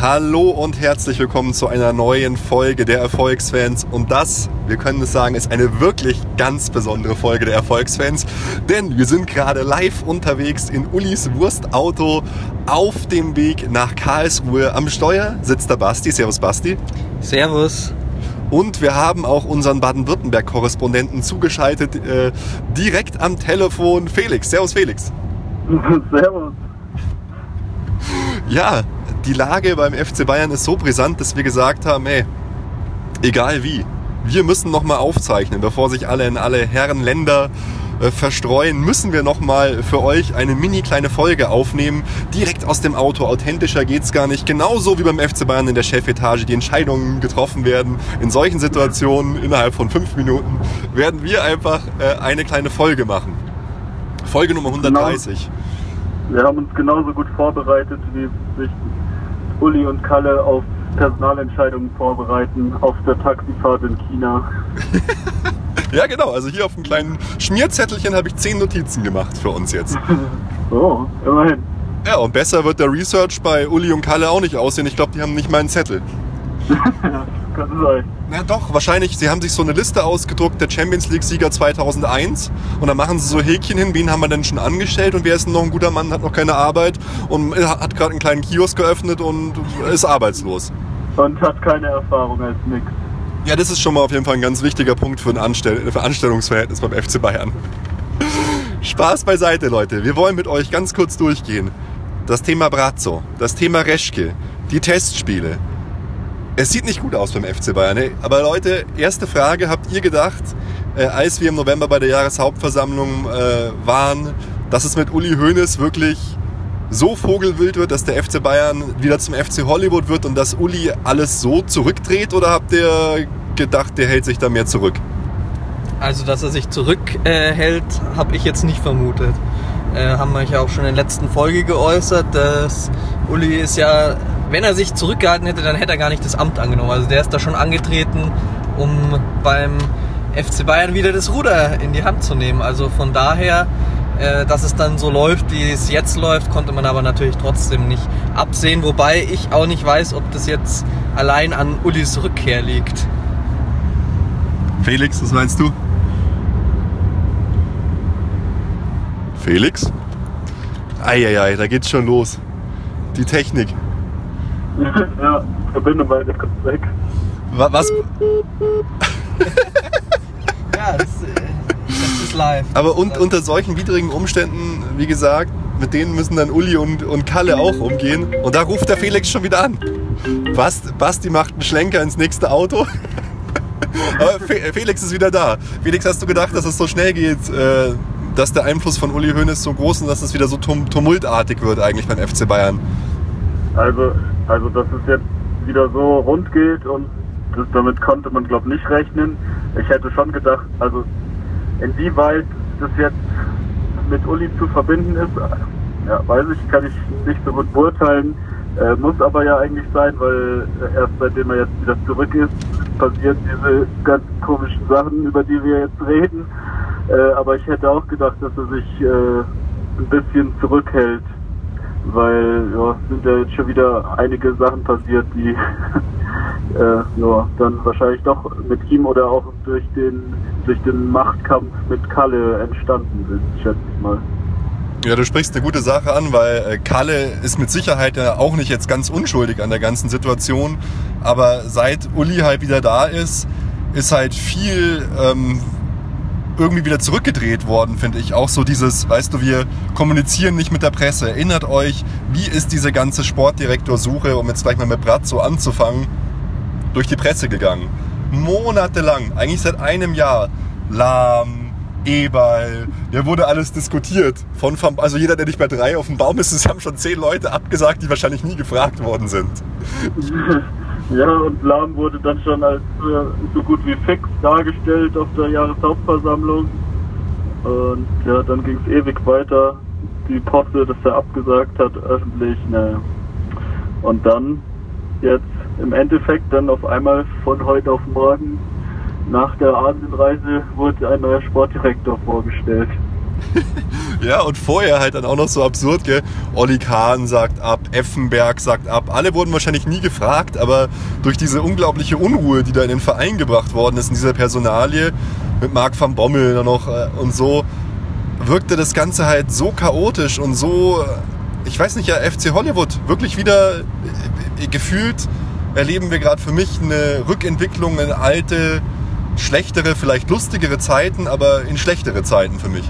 Hallo und herzlich willkommen zu einer neuen Folge der Erfolgsfans. Und das, wir können es sagen, ist eine wirklich ganz besondere Folge der Erfolgsfans. Denn wir sind gerade live unterwegs in Ulis Wurstauto auf dem Weg nach Karlsruhe. Am Steuer sitzt der Basti. Servus Basti. Servus. Und wir haben auch unseren Baden-Württemberg-Korrespondenten zugeschaltet, äh, direkt am Telefon. Felix. Servus Felix. Servus. Ja, die Lage beim FC Bayern ist so brisant, dass wir gesagt haben, hey, egal wie, wir müssen nochmal aufzeichnen, bevor sich alle in alle Herrenländer äh, verstreuen, müssen wir nochmal für euch eine mini kleine Folge aufnehmen. Direkt aus dem Auto. Authentischer geht's gar nicht. Genauso wie beim FC Bayern in der Chefetage die Entscheidungen getroffen werden. In solchen Situationen innerhalb von fünf Minuten werden wir einfach äh, eine kleine Folge machen. Folge Nummer 130. Wir haben uns genauso gut vorbereitet, wie sich Uli und Kalle auf Personalentscheidungen vorbereiten, auf der Taxifahrt in China. Ja, genau. Also hier auf einem kleinen Schmierzettelchen habe ich zehn Notizen gemacht für uns jetzt. Oh, immerhin. Ja, und besser wird der Research bei Uli und Kalle auch nicht aussehen. Ich glaube, die haben nicht mal einen Zettel. Kann sein. Na doch, wahrscheinlich, sie haben sich so eine Liste ausgedruckt, der Champions League-Sieger 2001. Und dann machen sie so Häkchen hin, wen haben wir denn schon angestellt und wer ist denn noch ein guter Mann, hat noch keine Arbeit und hat gerade einen kleinen Kiosk geöffnet und ist arbeitslos. Und hat keine Erfahrung als nix. Ja, das ist schon mal auf jeden Fall ein ganz wichtiger Punkt für ein Anstell für Anstellungsverhältnis beim FC Bayern. Spaß beiseite, Leute. Wir wollen mit euch ganz kurz durchgehen. Das Thema Brazzo, das Thema Reschke, die Testspiele. Es sieht nicht gut aus beim FC Bayern. ey. Aber Leute, erste Frage, habt ihr gedacht, äh, als wir im November bei der Jahreshauptversammlung äh, waren, dass es mit Uli Hoeneß wirklich so vogelwild wird, dass der FC Bayern wieder zum FC Hollywood wird und dass Uli alles so zurückdreht? Oder habt ihr gedacht, der hält sich da mehr zurück? Also, dass er sich zurückhält, äh, habe ich jetzt nicht vermutet. Äh, haben wir ja auch schon in der letzten Folge geäußert, dass Uli ist ja, wenn er sich zurückgehalten hätte, dann hätte er gar nicht das Amt angenommen. Also der ist da schon angetreten, um beim FC Bayern wieder das Ruder in die Hand zu nehmen. Also von daher, äh, dass es dann so läuft, wie es jetzt läuft, konnte man aber natürlich trotzdem nicht absehen. Wobei ich auch nicht weiß, ob das jetzt allein an Ulis Rückkehr liegt. Felix, was meinst du? Felix? Eieiei, da geht's schon los. Die Technik. ja, Verbindung war jetzt kurz weg. Wa- Was? Ja, das, äh, das ist live. Aber un unter solchen widrigen Umständen, wie gesagt, mit denen müssen dann Uli und, und Kalle auch umgehen. Und da ruft der Felix schon wieder an. Bast, Basti macht einen Schlenker ins nächste Auto. Aber Fe Felix ist wieder da. Felix, hast du gedacht, dass es so schnell geht, äh, dass der Einfluss von Uli Hoeneß so groß ist und dass es wieder so tum tumultartig wird eigentlich beim FC Bayern? Also, also dass es jetzt wieder so rund geht und das, damit konnte man glaube nicht rechnen. Ich hätte schon gedacht, also inwieweit das jetzt mit Uli zu verbinden ist, ja, weiß ich, kann ich nicht so gut beurteilen. Äh, muss aber ja eigentlich sein, weil äh, erst seitdem er jetzt wieder zurück ist, passieren diese ganz komischen Sachen, über die wir jetzt reden. Äh, aber ich hätte auch gedacht, dass er sich äh, ein bisschen zurückhält weil ja, sind ja jetzt schon wieder einige Sachen passiert, die äh, ja, dann wahrscheinlich doch mit ihm oder auch durch den durch den Machtkampf mit Kalle entstanden sind, schätze ich mal. Ja, du sprichst eine gute Sache an, weil äh, Kalle ist mit Sicherheit ja auch nicht jetzt ganz unschuldig an der ganzen Situation. Aber seit Uli halt wieder da ist, ist halt viel ähm, irgendwie wieder zurückgedreht worden, finde ich. Auch so dieses, weißt du, wir kommunizieren nicht mit der Presse. Erinnert euch, wie ist diese ganze Sportdirektorsuche, um jetzt gleich mal mit Brazzo anzufangen, durch die Presse gegangen? Monatelang, eigentlich seit einem Jahr. Lahm, Eberl, da wurde alles diskutiert. Von, also jeder, der nicht bei drei auf dem Baum ist, es haben schon zehn Leute abgesagt, die wahrscheinlich nie gefragt worden sind. Ja, und Lahm wurde dann schon als äh, so gut wie fix dargestellt auf der Jahreshauptversammlung. Und ja, dann ging es ewig weiter. Die Posse, dass er abgesagt hat, öffentlich, naja. Und dann, jetzt im Endeffekt, dann auf einmal von heute auf morgen, nach der Asienreise, wurde ein neuer Sportdirektor vorgestellt. Ja, und vorher halt dann auch noch so absurd, gell? Olli Kahn sagt ab, Effenberg sagt ab. Alle wurden wahrscheinlich nie gefragt, aber durch diese unglaubliche Unruhe, die da in den Verein gebracht worden ist, in dieser Personalie, mit Marc van Bommel dann noch äh, und so, wirkte das Ganze halt so chaotisch und so, äh, ich weiß nicht, ja, FC Hollywood, wirklich wieder äh, gefühlt erleben wir gerade für mich eine Rückentwicklung in alte, schlechtere, vielleicht lustigere Zeiten, aber in schlechtere Zeiten für mich.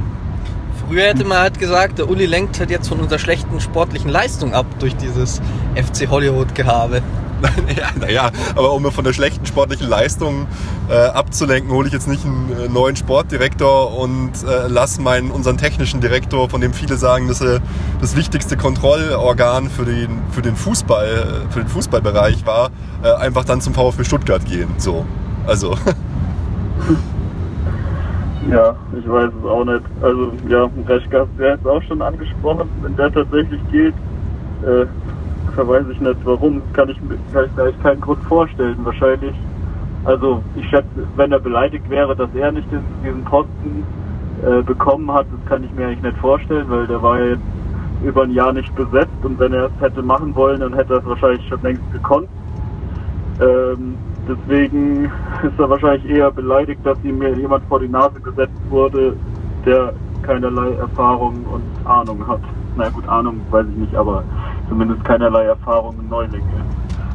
Früher hätte man halt gesagt, der Uli lenkt halt jetzt von unserer schlechten sportlichen Leistung ab durch dieses FC Hollywood-Gehabe. ja, naja, aber um von der schlechten sportlichen Leistung äh, abzulenken, hole ich jetzt nicht einen äh, neuen Sportdirektor und äh, lasse meinen, unseren technischen Direktor, von dem viele sagen, dass er das wichtigste Kontrollorgan für den, für den Fußball, äh, für den Fußballbereich war, äh, einfach dann zum VfB Stuttgart gehen. So. Also. Ja, ich weiß es auch nicht. Also ja, du ja jetzt auch schon angesprochen. Wenn der tatsächlich geht, äh, verweise ich nicht warum. Kann ich, kann ich mir echt keinen Grund vorstellen. Wahrscheinlich, also ich schätze, wenn er beleidigt wäre, dass er nicht diesen Posten äh, bekommen hat, das kann ich mir eigentlich nicht vorstellen, weil der war ja jetzt über ein Jahr nicht besetzt und wenn er es hätte machen wollen, dann hätte er es wahrscheinlich schon längst gekonnt. Ähm, deswegen ist er wahrscheinlich eher beleidigt, dass ihm jemand vor die Nase gesetzt wurde, der keinerlei Erfahrung und Ahnung hat. Na gut, Ahnung weiß ich nicht, aber zumindest keinerlei Erfahrung in Neulinge.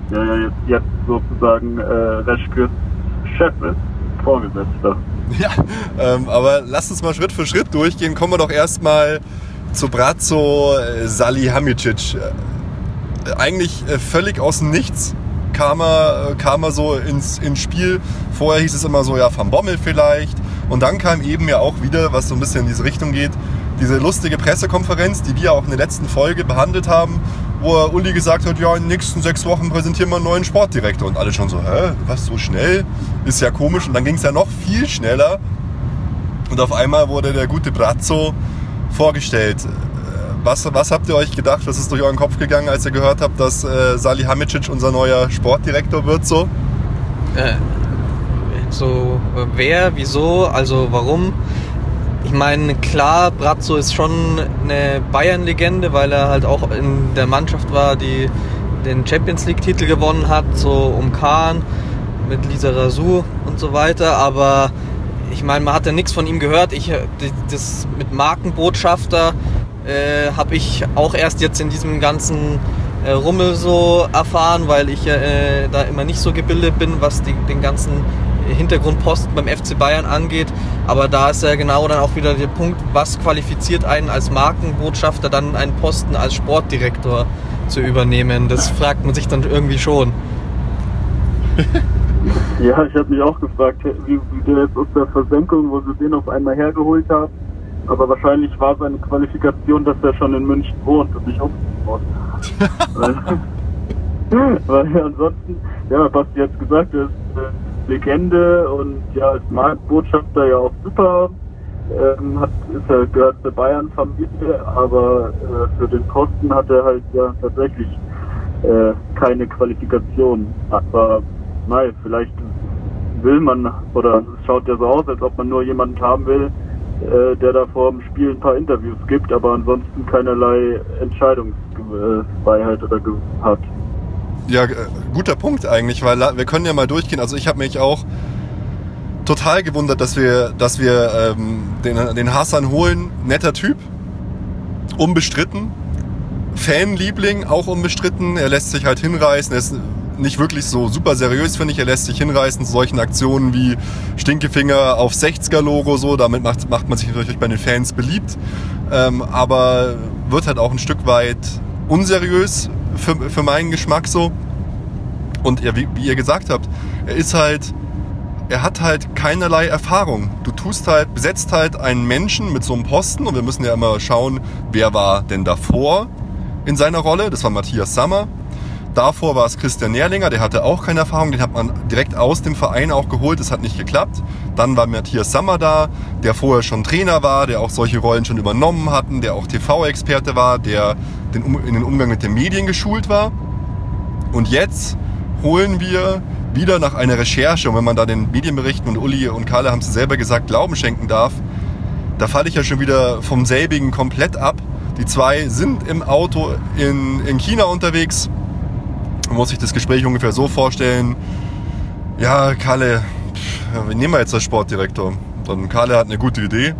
Der ja jetzt, jetzt sozusagen äh, Reschkes Chef ist, Vorgesetzter. Ja, ähm, aber lass uns mal Schritt für Schritt durchgehen. Kommen wir doch erstmal zu Brazzo äh, Salihamidzic. Äh, eigentlich äh, völlig aus dem Nichts kam er, äh, kam er so ins, ins Spiel. Vorher hieß es immer so, ja, Van Bommel vielleicht. Und dann kam eben ja auch wieder, was so ein bisschen in diese Richtung geht, diese lustige Pressekonferenz, die wir auch in der letzten Folge behandelt haben, wo Uli gesagt hat, ja, in den nächsten sechs Wochen präsentieren wir einen neuen Sportdirektor. Und alle schon so, hä, was, so schnell? Ist ja komisch. Und dann ging es ja noch viel schneller. Und auf einmal wurde der gute Brazzo vorgestellt. Was, was habt ihr euch gedacht? Was ist durch euren Kopf gegangen, als ihr gehört habt, dass äh, Salihamidzic unser neuer Sportdirektor wird? So? Äh, so, wer, wieso, also warum? Ich meine, klar, Brazzo ist schon eine Bayern-Legende, weil er halt auch in der Mannschaft war, die den Champions League-Titel gewonnen hat, so um Kahn mit Lisa Razou und so weiter. Aber ich meine, man hat ja nichts von ihm gehört. Ich, das mit Markenbotschafter äh, habe ich auch erst jetzt in diesem ganzen äh, Rummel so erfahren, weil ich äh, da immer nicht so gebildet bin, was die, den ganzen Hintergrundposten beim FC Bayern angeht. Aber da ist ja genau dann auch wieder der Punkt, was qualifiziert einen als Markenbotschafter dann einen Posten als Sportdirektor zu übernehmen. Das fragt man sich dann irgendwie schon. ja, ich habe mich auch gefragt, wie, wie der jetzt aus der Versenkung, wo sie den auf einmal hergeholt haben. Aber wahrscheinlich war seine Qualifikation, dass er schon in München wohnt und nicht umziehen muss. weil, weil ansonsten, ja, Basti hat gesagt, er ist äh, Legende und ja, als Marktbotschafter ja auch super. Ähm, hat, ist er, gehört zur Bayern-Familie, aber äh, für den Posten hat er halt ja tatsächlich äh, keine Qualifikation. Aber nein, vielleicht will man, oder es schaut ja so aus, als ob man nur jemanden haben will, äh, der da vor dem Spiel ein paar Interviews gibt, aber ansonsten keinerlei Entscheidungsfreiheit oder hat. Ja, äh, guter Punkt eigentlich, weil wir können ja mal durchgehen. Also ich habe mich auch total gewundert, dass wir, dass wir ähm, den, den Hassan holen. Netter Typ, unbestritten. Fanliebling, auch unbestritten. Er lässt sich halt hinreißen. Er ist nicht wirklich so super seriös, finde ich. Er lässt sich hinreißen zu solchen Aktionen wie Stinkefinger auf 60er-Logo, so. Damit macht, macht man sich natürlich bei den Fans beliebt. Ähm, aber wird halt auch ein Stück weit unseriös für, für meinen Geschmack so. Und er, wie, wie ihr gesagt habt, er ist halt, er hat halt keinerlei Erfahrung. Du tust halt, besetzt halt einen Menschen mit so einem Posten und wir müssen ja immer schauen, wer war denn davor in seiner Rolle. Das war Matthias Sammer. Davor war es Christian Nährlinger, der hatte auch keine Erfahrung, den hat man direkt aus dem Verein auch geholt, das hat nicht geklappt. Dann war Matthias Sammer da, der vorher schon Trainer war, der auch solche Rollen schon übernommen hatten, der auch TV-Experte war, der in den Umgang mit den Medien geschult war. Und jetzt holen wir wieder nach einer Recherche, und wenn man da den Medienberichten und Uli und Karle haben es selber gesagt, Glauben schenken darf, da falle ich ja schon wieder vom selbigen komplett ab. Die zwei sind im Auto in, in China unterwegs. Man muss sich das Gespräch ungefähr so vorstellen. Ja, Kalle, wir nehmen wir jetzt als Sportdirektor. Dann Kalle hat eine gute Idee.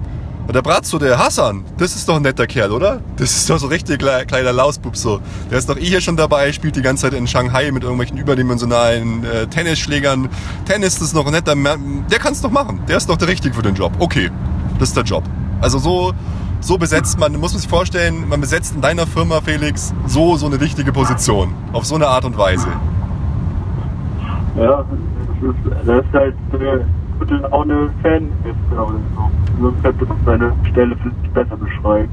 Und der Bratzo, der Hassan, das ist doch ein netter Kerl, oder? Das ist doch so richtig kleiner Lausbub so. Der ist doch eh hier schon dabei, spielt die ganze Zeit in Shanghai mit irgendwelchen überdimensionalen äh, Tennisschlägern. Tennis ist noch ein netter Mann. Der kann es doch machen. Der ist doch der Richtige für den Job. Okay, das ist der Job. Also so, so besetzt man, muss man sich vorstellen, man besetzt in deiner Firma, Felix, so, so eine wichtige Position. Auf so eine Art und Weise. Ja, das ist, das ist halt äh, gute Laune Fan ist oder so. Sonst könnte man seine Stelle vielleicht besser beschreiben.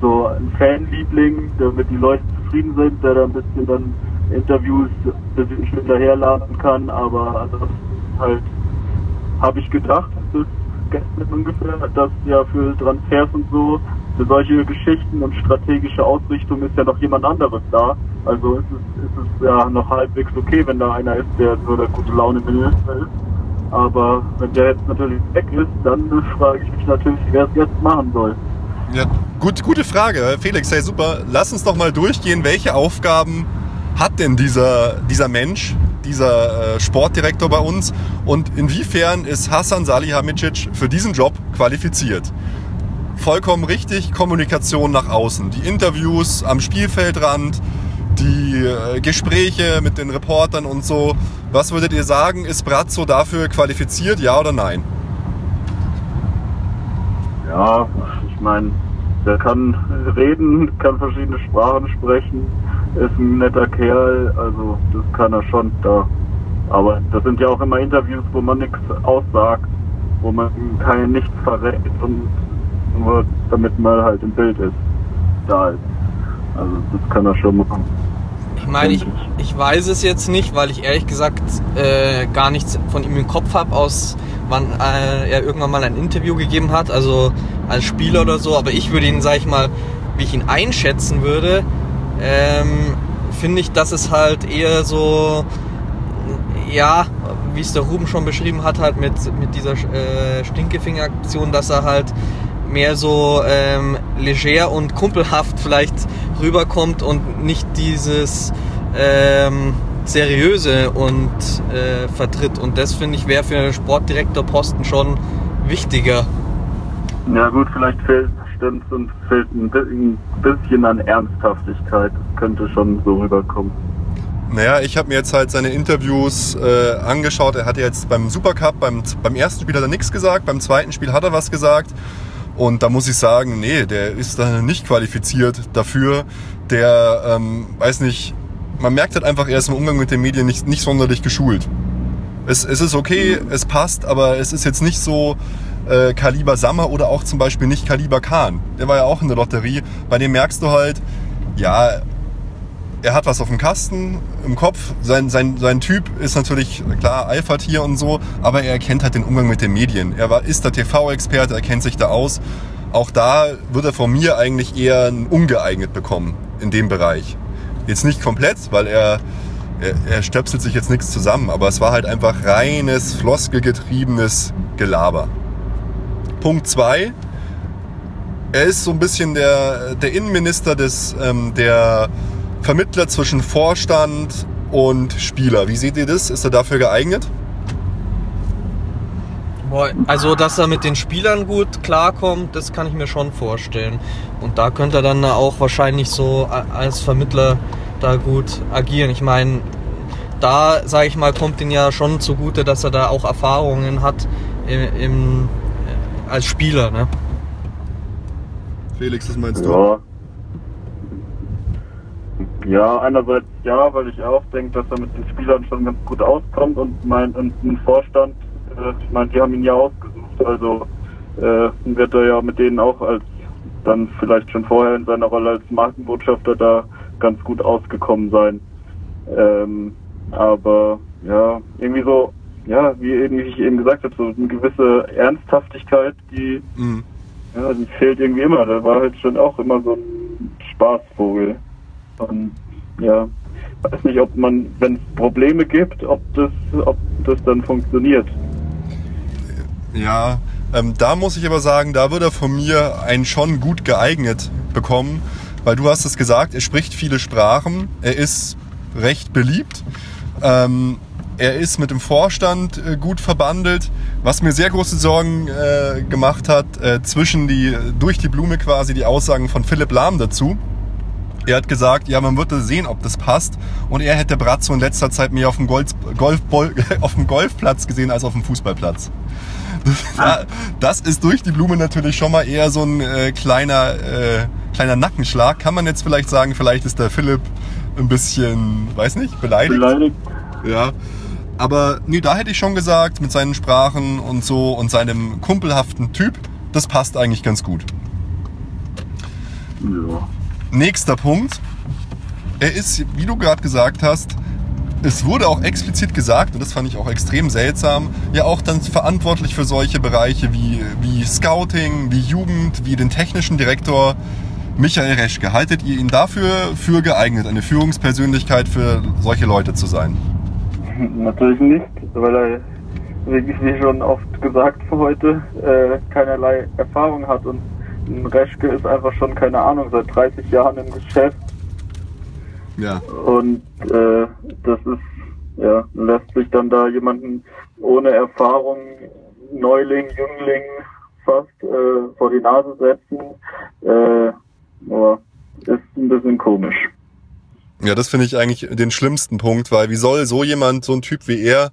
So ein Fanliebling, damit die Leute zufrieden sind, der da ein bisschen dann Interviews ein bisschen hinterherladen kann, aber ansonsten halt habe ich gedacht, das ist gestern ungefähr, dass ja für Transfers und so, für solche Geschichten und strategische Ausrichtung ist ja noch jemand anderes da. Also ist es, ist es ja noch halbwegs okay, wenn da einer ist, der nur der gute Laune Minister ist. Aber wenn der jetzt natürlich weg ist, dann frage ich mich natürlich, wer es jetzt machen soll. Ja, gut, gute Frage. Felix, hey, super. Lass uns doch mal durchgehen, welche Aufgaben hat denn dieser, dieser Mensch, dieser äh, Sportdirektor bei uns und inwiefern ist Hassan Salihamidzic für diesen Job qualifiziert? Vollkommen richtig, Kommunikation nach außen, die Interviews am Spielfeldrand, die äh, Gespräche mit den Reportern und so. Was würdet ihr sagen, ist Brazzo dafür qualifiziert, ja oder nein? Ja, ich meine, der kann reden, kann verschiedene Sprachen sprechen, ist ein netter Kerl, also das kann er schon da. Aber das sind ja auch immer Interviews, wo man nichts aussagt, wo man kein nichts verrät und nur damit man halt im Bild ist, da ist. Also das kann er schon machen. Ich meine, ich, ich weiß es jetzt nicht, weil ich ehrlich gesagt äh, gar nichts von ihm im Kopf habe, aus wann äh, er irgendwann mal ein Interview gegeben hat, also als Spieler oder so. Aber ich würde ihn, sag ich mal, wie ich ihn einschätzen würde, ähm, finde ich, dass es halt eher so, ja, wie es der Ruben schon beschrieben hat, halt mit, mit dieser äh, Stinkefinger-Aktion, dass er halt mehr so ähm, leger und kumpelhaft vielleicht rüberkommt und nicht dieses ähm, seriöse und äh, vertritt. Und das finde ich wäre für einen Sportdirektorposten schon wichtiger. Ja gut, vielleicht fehlt stimmt und fehlt ein bisschen an Ernsthaftigkeit. Das könnte schon so rüberkommen. Naja, ich habe mir jetzt halt seine Interviews äh, angeschaut. Er hat jetzt beim Supercup, beim, beim ersten Spiel hat er nichts gesagt, beim zweiten Spiel hat er was gesagt. Und da muss ich sagen, nee, der ist da nicht qualifiziert dafür. Der, ähm, weiß nicht, man merkt halt einfach, er ist im Umgang mit den Medien nicht, nicht sonderlich geschult. Es, es ist okay, es passt, aber es ist jetzt nicht so äh, Kaliber Sammer oder auch zum Beispiel nicht Kaliber Kahn. Der war ja auch in der Lotterie. Bei dem merkst du halt, ja, er hat was auf dem Kasten, im Kopf. Sein, sein, sein Typ ist natürlich, klar, Alpha-Tier und so, aber er kennt halt den Umgang mit den Medien. Er war, ist der TV-Experte, er kennt sich da aus. Auch da wird er von mir eigentlich eher ungeeignet bekommen in dem Bereich. Jetzt nicht komplett, weil er, er, er stöpselt sich jetzt nichts zusammen, aber es war halt einfach reines, floskelgetriebenes Gelaber. Punkt 2. Er ist so ein bisschen der, der Innenminister des, ähm, der Vermittler zwischen Vorstand und Spieler. Wie seht ihr das? Ist er dafür geeignet? Also, dass er mit den Spielern gut klarkommt, das kann ich mir schon vorstellen. Und da könnte er dann auch wahrscheinlich so als Vermittler da gut agieren. Ich meine, da, sage ich mal, kommt ihm ja schon zugute, dass er da auch Erfahrungen hat im, im als Spieler. Ne? Felix, was meinst du? Ja. Ja, einerseits ja, weil ich auch denke, dass er mit den Spielern schon ganz gut auskommt und mein und ein Vorstand, äh, ich meine, die haben ihn ja ausgesucht, also äh, wird er ja mit denen auch als dann vielleicht schon vorher in seiner Rolle als Markenbotschafter da ganz gut ausgekommen sein. Ähm, aber ja, irgendwie so, ja, wie, eben, wie ich eben gesagt habe, so eine gewisse Ernsthaftigkeit, die, mhm. ja, die fehlt irgendwie immer. Da war halt schon auch immer so ein Spaßvogel. Und ja, weiß nicht, ob man, wenn es Probleme gibt, ob das, ob das dann funktioniert. Ja, Ähm, da muss ich aber sagen, da würde er von mir einen schon gut geeignet bekommen, weil du hast es gesagt, er spricht viele Sprachen, er ist recht beliebt. Ähm, er ist mit dem Vorstand äh, gut verbandelt, was mir sehr große Sorgen äh, gemacht hat, äh, zwischen die, durch die Blume quasi die Aussagen von Philipp Lahm dazu. Er hat gesagt, ja, man würde sehen, ob das passt. Und er hätte Brazzo in letzter Zeit mehr auf dem, Golf, Golf, auf dem Golfplatz gesehen als auf dem Fußballplatz. Das ist durch die Blume natürlich schon mal eher so ein äh, kleiner, äh, kleiner Nackenschlag. Kann man jetzt vielleicht sagen, vielleicht ist der Philipp ein bisschen, weiß nicht, beleidigt. Beleidigt. Ja. Aber nee, da hätte ich schon gesagt, mit seinen Sprachen und so und seinem kumpelhaften Typ, das passt eigentlich ganz gut. Ja. Nächster Punkt. Er ist, wie du gerade gesagt hast, es wurde auch explizit gesagt, und das fand ich auch extrem seltsam, ja auch dann verantwortlich für solche Bereiche wie, wie Scouting, wie Jugend, wie den technischen Direktor Michael Reschke. Haltet ihr ihn dafür für geeignet, eine Führungspersönlichkeit für solche Leute zu sein? Natürlich nicht, weil er wie schon oft gesagt für heute, äh, keinerlei Erfahrung hat. Und ein Reschke ist einfach schon, keine Ahnung, seit 30 Jahren im Geschäft. Ja. und äh, das ist, ja, lässt sich dann da jemanden ohne Erfahrung, Neuling, Jüngling fast äh, vor die Nase setzen, äh, Ja, das finde ich eigentlich den schlimmsten Punkt, weil wie soll so jemand, so ein Typ wie er,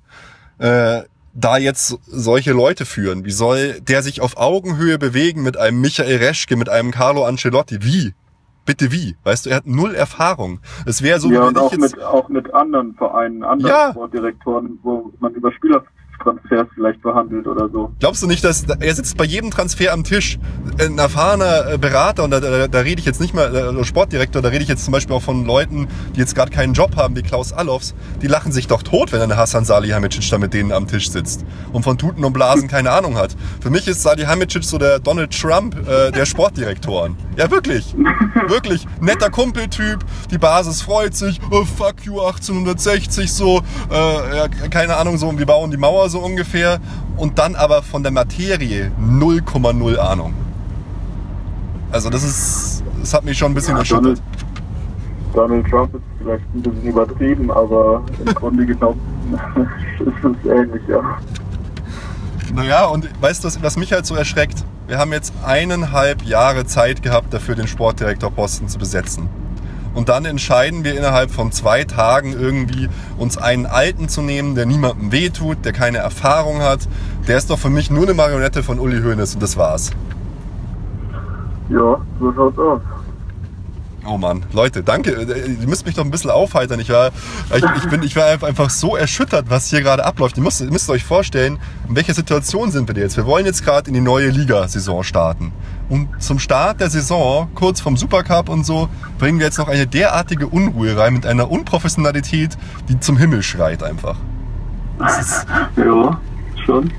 äh, da jetzt solche Leute führen? Wie soll der sich auf Augenhöhe bewegen mit einem Michael Reschke, mit einem Carlo Ancelotti? Wie? Bitte wie? Weißt du, er hat null Erfahrung. Es wäre so, ja, wie und wenn auch ich jetzt... mit, auch mit anderen Vereinen, anderen Ja. Sportdirektoren, wo man über Spielertransfers vielleicht verhandelt oder so. Glaubst du nicht, dass er sitzt bei jedem Transfer am Tisch, ein erfahrener äh, Berater und da, da, da rede ich jetzt nicht mal äh, Sportdirektor, da rede ich jetzt zum Beispiel auch von Leuten, die jetzt gerade keinen Job haben, wie Klaus Allofs, die lachen sich doch tot, wenn ein Hassan Salihamidzic da mit denen am Tisch sitzt und von Tuten und Blasen keine Ahnung hat. Für mich ist Salihamidzic so der Donald Trump äh, der Sportdirektoren. Ja, wirklich. Wirklich. Netter Kumpeltyp, die Basis freut sich, oh, fuck you 1860 so, äh, ja, keine Ahnung, so, wir bauen die Mauer so ungefähr und dann aber von der Materie 0,0 Ahnung. Also das ist, das hat mich schon ein bisschen Ja, erschüttert. Donald, Donald Trump ist vielleicht ein bisschen übertrieben, aber im Grunde genommen ist es ähnlich, ja. Naja, und weißt du, was- was mich halt so erschreckt? Wir haben jetzt eineinhalb Jahre Zeit gehabt, dafür den Sportdirektorposten zu besetzen. Und dann entscheiden wir innerhalb von zwei Tagen irgendwie, uns einen Alten zu nehmen, der niemandem wehtut, der keine Erfahrung hat. Der ist doch für mich nur eine Marionette von Uli Hoeneß und das war's. Ja, so schaut's aus. Oh Mann, Leute, danke. Äh, Ihr müsst mich doch ein bisschen aufheitern. Ich war, ich, ich bin, ich war einfach so erschüttert, was hier gerade abläuft. Ihr müsst, ihr müsst euch vorstellen, in welcher Situation sind wir jetzt? Wir wollen jetzt gerade in die neue Ligasaison starten. Und zum Start der Saison, kurz vom Supercup und so, bringen wir jetzt noch eine derartige Unruhe rein mit einer Unprofessionalität, die zum Himmel schreit einfach. Das ist, Ja, schon.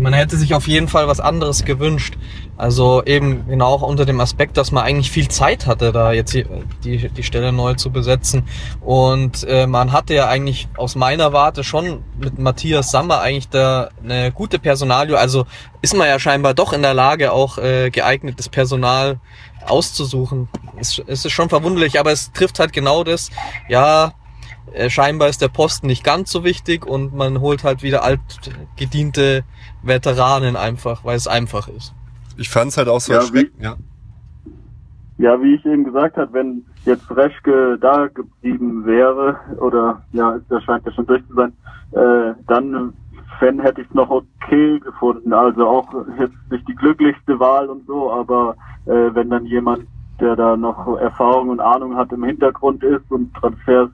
Man hätte sich auf jeden Fall was anderes gewünscht. Also eben genau auch unter dem Aspekt, dass man eigentlich viel Zeit hatte, da jetzt die, die, Stelle neu zu besetzen. Und äh, man hatte ja eigentlich aus meiner Warte schon mit Matthias Sammer eigentlich da eine gute Personalie. Also ist man ja scheinbar doch in der Lage, auch äh, geeignetes Personal auszusuchen. Es, es ist schon verwunderlich, aber es trifft halt genau das. Ja, äh, scheinbar ist der Posten nicht ganz so wichtig und man holt halt wieder altgediente Veteranen einfach, weil es einfach ist. Ich fand es halt auch so Ja, erschreckend. Ja. Ja, wie ich eben gesagt habe, wenn jetzt Reschke da geblieben wäre, oder ja, das scheint ja schon durch zu sein, äh, dann wenn hätte ich es noch okay gefunden. Also auch jetzt nicht die glücklichste Wahl und so, aber äh, wenn dann jemand, der da noch Erfahrung und Ahnung hat im Hintergrund ist und Transfers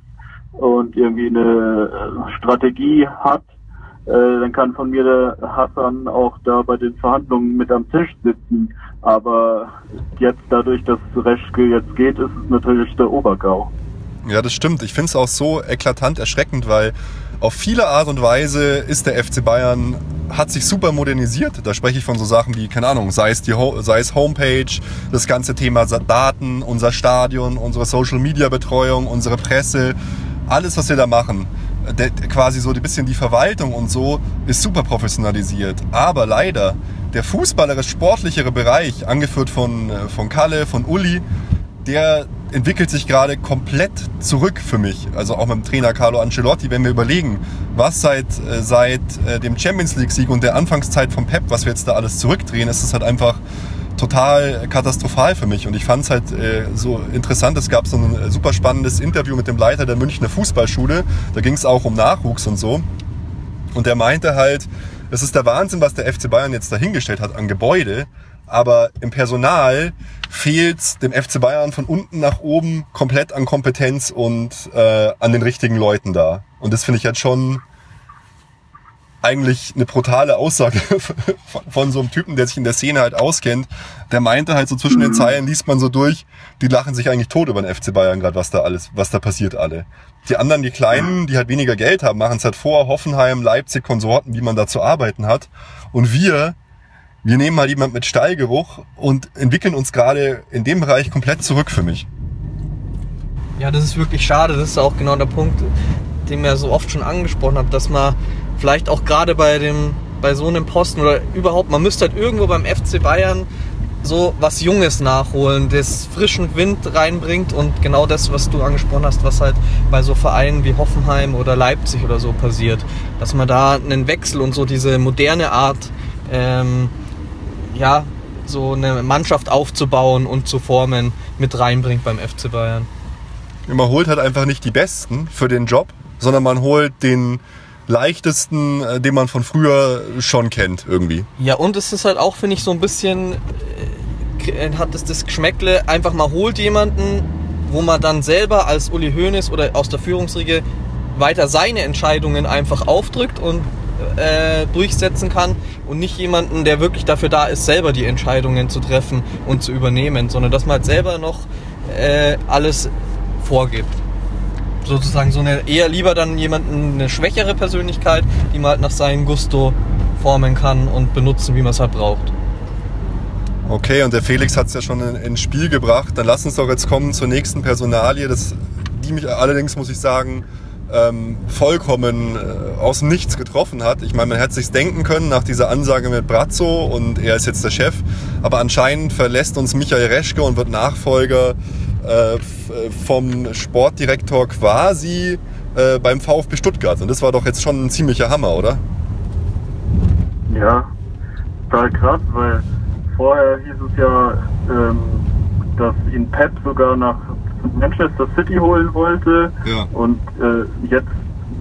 und irgendwie eine äh, Strategie hat, äh, dann kann von mir der Hassan auch da bei den Verhandlungen mit am Tisch sitzen. Aber jetzt dadurch, dass Reschke jetzt geht, ist es natürlich der Obergau. Ja, das stimmt. Ich finde es auch so eklatant erschreckend, weil auf viele Art und Weise ist der FC Bayern, hat sich super modernisiert. Da spreche ich von so Sachen wie, keine Ahnung, sei es, die sei es Homepage, das ganze Thema Daten, unser Stadion, unsere Social Media Betreuung, unsere Presse, alles, was wir da machen. Der, quasi so ein bisschen die Verwaltung und so ist super professionalisiert. Aber leider, der fußballerisch-sportlichere Bereich, angeführt von, äh, von Kalle, von Uli, der entwickelt sich gerade komplett zurück für mich. Also auch mit dem Trainer Carlo Ancelotti, wenn wir überlegen, was seit, äh, seit äh, dem Champions League-Sieg und der Anfangszeit von Pep, was wir jetzt da alles zurückdrehen, ist es halt einfach total katastrophal für mich. Und ich fand es halt äh, so interessant. Es gab so ein äh, super spannendes Interview mit dem Leiter der Münchner Fußballschule. Da ging es auch um Nachwuchs und so. Und der meinte halt, es ist der Wahnsinn, was der FC Bayern jetzt dahingestellt hat an Gebäude. Aber im Personal fehlt dem FC Bayern von unten nach oben komplett an Kompetenz und äh, an den richtigen Leuten da. Und das finde ich halt schon eigentlich eine brutale Aussage von so einem Typen, der sich in der Szene halt auskennt. Der meinte halt so zwischen den Zeilen, liest man so durch, die lachen sich eigentlich tot über den FC Bayern gerade, was da alles, was da passiert alle. Die anderen, die Kleinen, die halt weniger Geld haben, machen es halt vor, Hoffenheim, Leipzig, Konsorten, wie man da zu arbeiten hat. Und wir, wir nehmen mal jemand mit Stallgeruch und entwickeln uns gerade in dem Bereich komplett zurück für mich. Ja, das ist wirklich schade. Das ist auch genau der Punkt, den wir so oft schon angesprochen haben, dass man vielleicht auch gerade bei dem bei so einem Posten oder überhaupt, man müsste halt irgendwo beim FC Bayern so was Junges nachholen, das frischen Wind reinbringt und genau das, was du angesprochen hast, was halt bei so Vereinen wie Hoffenheim oder Leipzig oder so passiert, dass man da einen Wechsel und so diese moderne Art, ähm, ja, so eine Mannschaft aufzubauen und zu formen mit reinbringt beim FC Bayern. Man holt halt einfach nicht die Besten für den Job, sondern man holt den leichtesten, äh, den man von früher schon kennt irgendwie. Ja, und es ist halt auch, finde ich, so ein bisschen, äh, hat es das Geschmäckle, einfach mal holt jemanden, wo man dann selber als Uli Hoeneß oder aus der Führungsriege weiter seine Entscheidungen einfach aufdrückt und äh, durchsetzen kann und nicht jemanden, der wirklich dafür da ist, selber die Entscheidungen zu treffen und zu übernehmen, sondern dass man halt selber noch äh, alles vorgibt sozusagen so eine eher lieber dann jemanden eine schwächere Persönlichkeit, die man halt nach seinem Gusto formen kann und benutzen, wie man es halt braucht. Okay, und der Felix hat es ja schon ins Spiel gebracht. Dann lass uns doch jetzt kommen zur nächsten Personalie, das, die mich allerdings, muss ich sagen, ähm, vollkommen äh, aus Nichts getroffen hat. Ich meine, man hätte sich denken können nach dieser Ansage mit Brazzo und er ist jetzt der Chef, aber anscheinend verlässt uns Michael Reschke und wird Nachfolger äh, vom Sportdirektor quasi äh, beim VfB Stuttgart. Und das war doch jetzt schon ein ziemlicher Hammer, oder? Ja, total krass, weil vorher hieß es ja, ähm, dass ihn Pep sogar nach Manchester City holen wollte. Ja. Und äh, jetzt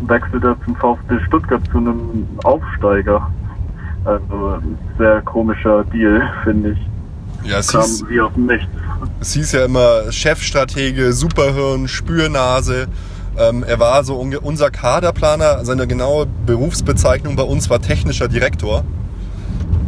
wechselt er zum VfB Stuttgart zu einem Aufsteiger. Also ein sehr komischer Deal, finde ich. Ja, es Kam hieß, wie dem Nichts. Es hieß ja immer Chefstratege, Superhirn, Spürnase. Ähm, er war so unser Kaderplaner. Seine genaue Berufsbezeichnung bei uns war technischer Direktor.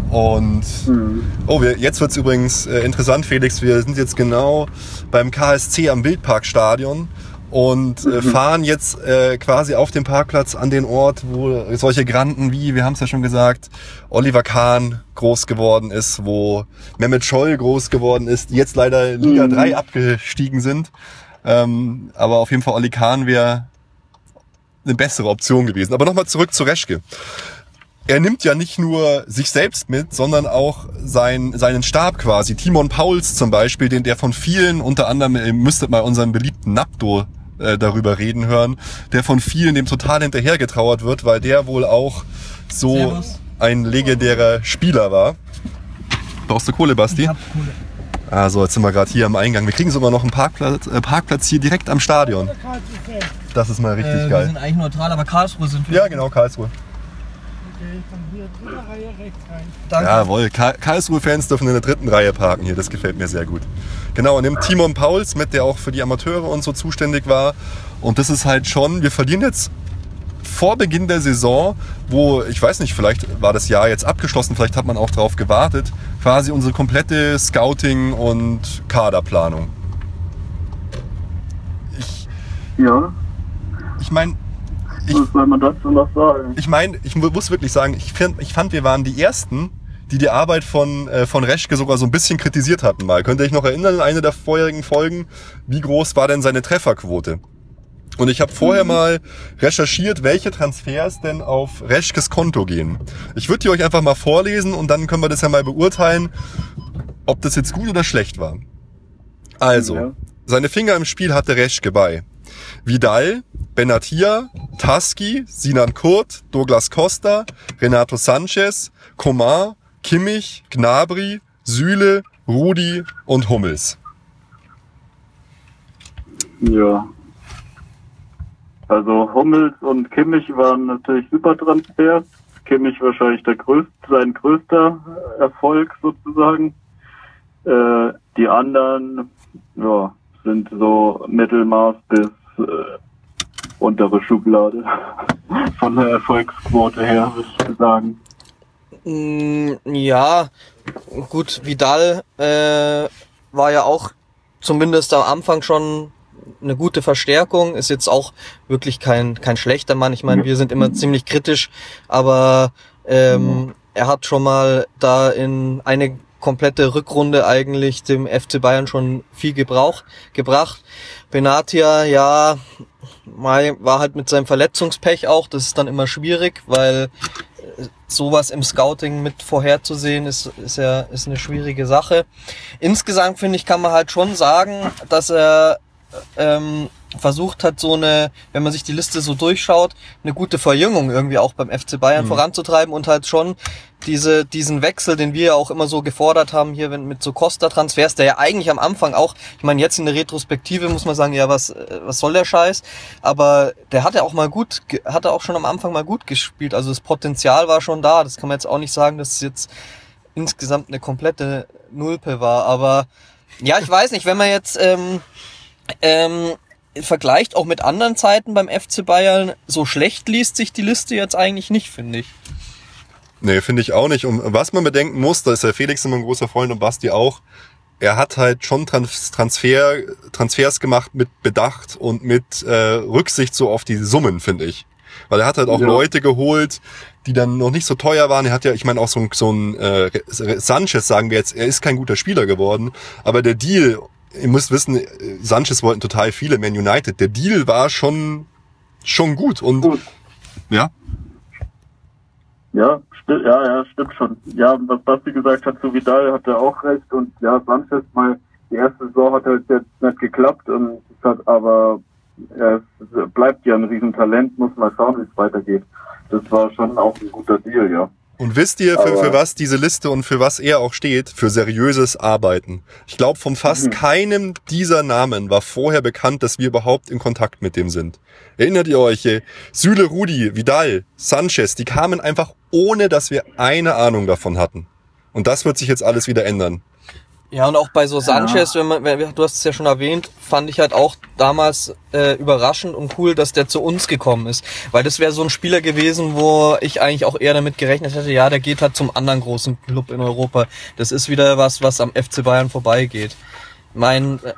Und mhm. oh, wir, jetzt wird es übrigens äh, interessant, Felix. Wir sind jetzt genau beim KSC am Wildparkstadion und äh, mhm. fahren jetzt äh, quasi auf dem Parkplatz an den Ort, wo solche Granden wie, wir haben es ja schon gesagt, Oliver Kahn groß geworden ist, wo Mehmet Scholl groß geworden ist, die jetzt leider Liga mhm. 3 abgestiegen sind. Ähm, aber auf jeden Fall Olli Kahn wäre eine bessere Option gewesen. Aber nochmal zurück zu Reschke. Er nimmt ja nicht nur sich selbst mit, sondern auch sein, seinen Stab quasi. Timon Pauls zum Beispiel, den der von vielen, unter anderem, ihr müsstet mal unseren beliebten Napdo äh, darüber reden hören, der von vielen dem total hinterhergetrauert wird, weil der wohl auch so Servus. ein legendärer Spieler war. Brauchst du Kohle, Basti? Ich hab Kohle. Also jetzt sind wir gerade hier am Eingang. Wir kriegen sogar noch einen Parkplatz, äh, Parkplatz hier direkt am Stadion. Das ist mal richtig äh, geil. Wir sind eigentlich neutral, aber Karlsruhe sind wir. Ja, genau, Karlsruhe. Okay, dann hier dritte Reihe rechts rein. Danke. Jawohl, Karlsruhe-Fans dürfen in der dritten Reihe parken hier. Das gefällt mir sehr gut. Genau, und nimmt Timon Pauls mit, der auch für die Amateure und so zuständig war. Und das ist halt schon, wir verlieren jetzt vor Beginn der Saison, wo, ich weiß nicht, vielleicht war das Jahr jetzt abgeschlossen, vielleicht hat man auch darauf gewartet, quasi unsere komplette Scouting- und Kaderplanung. Ich, ja. Ich meine, ich, Was soll man dazu noch sagen? Ich meine, ich muss wirklich sagen, ich, find, ich fand, wir waren die Ersten, die die Arbeit von, äh, von Reschke sogar so ein bisschen kritisiert hatten mal. Könnt ihr euch noch erinnern, in einer der vorherigen Folgen, wie groß war denn seine Trefferquote? Und ich habe vorher mal recherchiert, welche Transfers denn auf Reschkes Konto gehen. Ich würde die euch einfach mal vorlesen und dann können wir das ja mal beurteilen, ob das jetzt gut oder schlecht war. Also, seine Finger im Spiel hatte Reschke bei. Vidal, Benatia, Taski, Sinan Kurt, Douglas Costa, Renato Sanchez, Komar, Kimmich, Gnabry, Süle, Rudi und Hummels. Ja. Also Hummels und Kimmich waren natürlich super Transfers. Kimmich wahrscheinlich der größte, sein größter Erfolg sozusagen. Äh, die anderen, ja, sind so Mittelmaß bis äh, untere Schublade. Von der Erfolgsquote her, würde ich sagen. Mm, Ja, gut, Vidal äh, war ja auch zumindest am Anfang schon eine gute Verstärkung, ist jetzt auch wirklich kein, kein schlechter Mann. Ich meine, wir sind immer ziemlich kritisch, aber ähm, er hat schon mal da in eine komplette Rückrunde eigentlich dem FC Bayern schon viel Gebrauch gebracht. Benatia, ja, Mai war halt mit seinem Verletzungspech auch, das ist dann immer schwierig, weil äh, sowas im Scouting mit vorherzusehen ist, ist ja ist eine schwierige Sache. Insgesamt finde ich, kann man halt schon sagen, dass er ähm, versucht hat, so eine, wenn man sich die Liste so durchschaut, eine gute Verjüngung irgendwie auch beim FC Bayern voranzutreiben und halt schon diese, diesen Wechsel, den wir ja auch immer so gefordert haben, hier wenn- mit so Costa-Transfers, der ja eigentlich am Anfang auch, ich meine, jetzt in der Retrospektive muss man sagen, ja, was, äh, was soll der Scheiß? Aber der hatte auch mal gut, ge- hatte auch schon am Anfang mal gut gespielt. Also das Potenzial war schon da. Das kann man jetzt auch nicht sagen, dass es jetzt insgesamt eine komplette Nulpe war. Aber ja, ich weiß nicht, wenn man jetzt ähm, ähm, vergleicht auch mit anderen Zeiten beim FC Bayern, so schlecht liest sich die Liste jetzt eigentlich nicht, finde ich. Nee, finde ich auch nicht. Und was man bedenken muss, da ist der Felix immer ein großer Freund und Basti auch, er hat halt schon Trans Transfer, Transfers gemacht mit Bedacht und mit äh, Rücksicht so auf die Summen, finde ich. Weil er hat halt auch Ja. Leute geholt, die dann noch nicht so teuer waren. Er hat ja, ich meine, auch so ein, so ein äh, Sanchez, sagen wir jetzt, er ist kein guter Spieler geworden, aber der Deal, ihr müsst wissen, äh, Sanchez wollten total viele Man United. Der Deal war schon, schon gut und Gut. ja. Ja, stimmt, ja, ja, stimmt schon. Ja, was Basti gesagt hat zu Vidal, hat er auch recht. Und ja, Sanchez mal, die erste Saison hat halt jetzt nicht geklappt und es hat aber, ja, es bleibt ja ein Riesentalent, muss mal schauen, wie es weitergeht. Das war schon auch ein guter Deal, ja. Und wisst ihr, für, für was diese Liste und für was er auch steht? Für seriöses Arbeiten. Ich glaube, von fast Mhm. keinem dieser Namen war vorher bekannt, dass wir überhaupt in Kontakt mit dem sind. Erinnert ihr euch? Süle, Rudi, Vidal, Sanchez, die kamen einfach ohne, dass wir eine Ahnung davon hatten. Und das wird sich jetzt alles wieder ändern. Ja, und auch bei so Sanchez, wenn man, wenn, du hast es ja schon erwähnt, fand ich halt auch damals äh, überraschend und cool, dass der zu uns gekommen ist. Weil das wäre so ein Spieler gewesen, wo ich eigentlich auch eher damit gerechnet hätte, ja, der geht halt zum anderen großen Club in Europa. Das ist wieder was, was am FC Bayern vorbeigeht. Mein, äh,